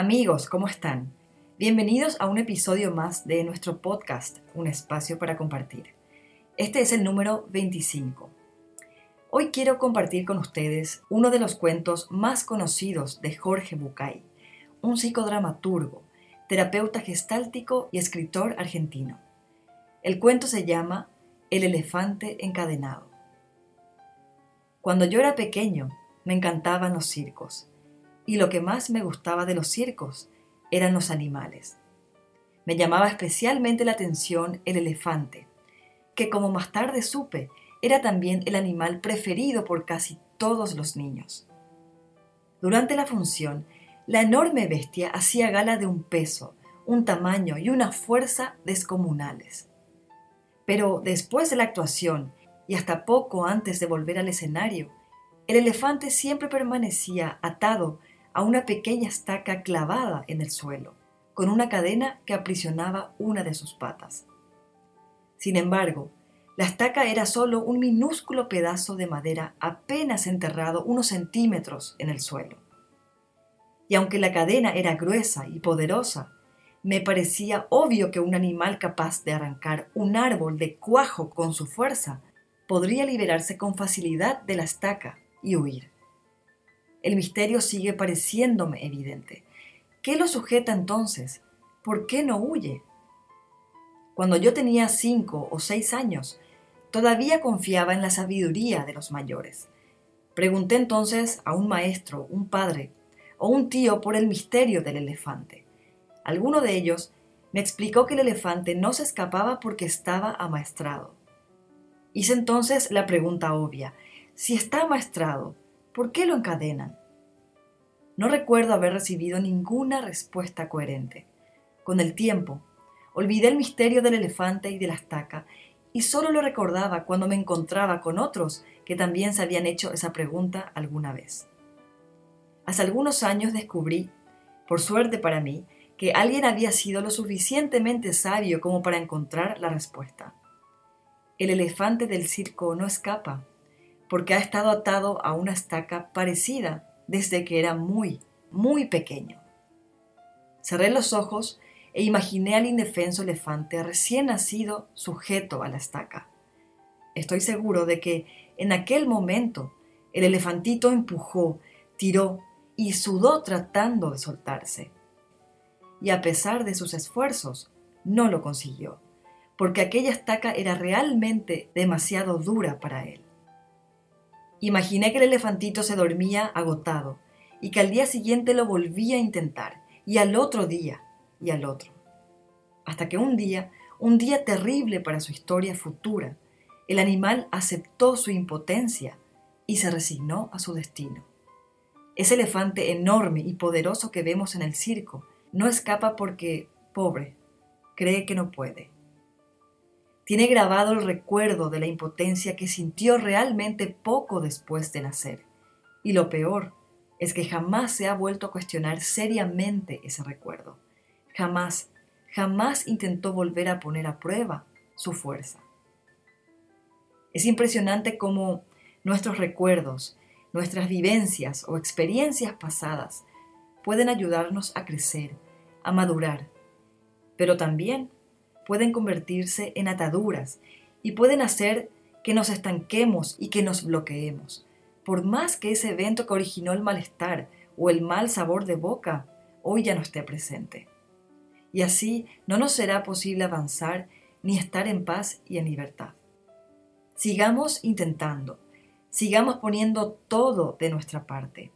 Amigos, ¿cómo están? Bienvenidos a un episodio más de nuestro podcast, Un espacio para compartir. Este es el número 25. Hoy quiero compartir con ustedes uno de los cuentos más conocidos de Jorge Bucay, un psicodramaturgo, terapeuta gestáltico y escritor argentino. El cuento se llama El elefante encadenado. Cuando yo era pequeño, me encantaban los circos y lo que más me gustaba de los circos eran los animales. Me llamaba especialmente la atención el elefante, que como más tarde supe, era también el animal preferido por casi todos los niños. Durante la función, la enorme bestia hacía gala de un peso, un tamaño y una fuerza descomunales. Pero después de la actuación, y hasta poco antes de volver al escenario, el elefante siempre permanecía atado a una pequeña estaca clavada en el suelo, con una cadena que aprisionaba una de sus patas. Sin embargo, la estaca era solo un minúsculo pedazo de madera apenas enterrado unos centímetros en el suelo. Y aunque la cadena era gruesa y poderosa, me parecía obvio que un animal capaz de arrancar un árbol de cuajo con su fuerza podría liberarse con facilidad de la estaca y huir. El misterio sigue pareciéndome evidente. ¿Qué lo sujeta entonces? ¿Por qué no huye? Cuando yo tenía cinco o seis años, todavía confiaba en la sabiduría de los mayores. Pregunté entonces a un maestro, un padre o un tío por el misterio del elefante. Alguno de ellos me explicó que el elefante no se escapaba porque estaba amaestrado. Hice entonces la pregunta obvia, si está amaestrado, ¿Por qué lo encadenan? No recuerdo haber recibido ninguna respuesta coherente. Con el tiempo, olvidé el misterio del elefante y de la estaca y solo lo recordaba cuando me encontraba con otros que también se habían hecho esa pregunta alguna vez. Hace algunos años descubrí, por suerte para mí, que alguien había sido lo suficientemente sabio como para encontrar la respuesta. El elefante del circo no escapa, porque ha estado atado a una estaca parecida desde que era muy, muy pequeño. Cerré los ojos e imaginé al indefenso elefante recién nacido sujeto a la estaca. Estoy seguro de que en aquel momento el elefantito empujó, tiró y sudó tratando de soltarse. Y a pesar de sus esfuerzos, no lo consiguió, porque aquella estaca era realmente demasiado dura para él. Imaginé que el elefantito se dormía agotado y que al día siguiente lo volvía a intentar, y al otro día, y al otro. Hasta que un día, un día terrible para su historia futura, el animal aceptó su impotencia y se resignó a su destino. Ese elefante enorme y poderoso que vemos en el circo no escapa porque, pobre, cree que no puede tiene grabado el recuerdo de la impotencia que sintió realmente poco después de nacer. Y lo peor es que jamás se ha vuelto a cuestionar seriamente ese recuerdo. Jamás, jamás intentó volver a poner a prueba su fuerza. Es impresionante cómo nuestros recuerdos, nuestras vivencias o experiencias pasadas pueden ayudarnos a crecer, a madurar, pero también pueden convertirse en ataduras y pueden hacer que nos estanquemos y que nos bloqueemos. Por más que ese evento que originó el malestar o el mal sabor de boca hoy ya no esté presente. Y así no nos será posible avanzar ni estar en paz y en libertad. Sigamos intentando, sigamos poniendo todo de nuestra parte.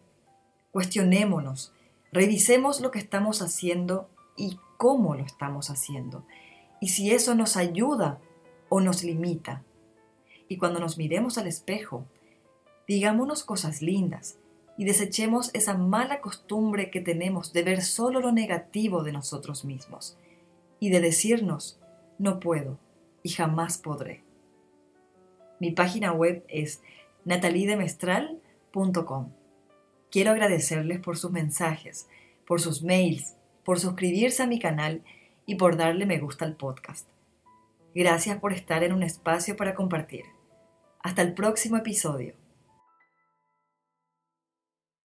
Cuestionémonos, revisemos lo que estamos haciendo y cómo lo estamos haciendo y si eso nos ayuda o nos limita. Y cuando nos miremos al espejo, digámonos cosas lindas y desechemos esa mala costumbre que tenemos de ver solo lo negativo de nosotros mismos y de decirnos, no puedo y jamás podré. Mi página web es natalidemestral.com. Quiero agradecerles por sus mensajes, por sus mails, por suscribirse a mi canal y por darle me gusta al podcast. Gracias por estar en un espacio para compartir. Hasta el próximo episodio.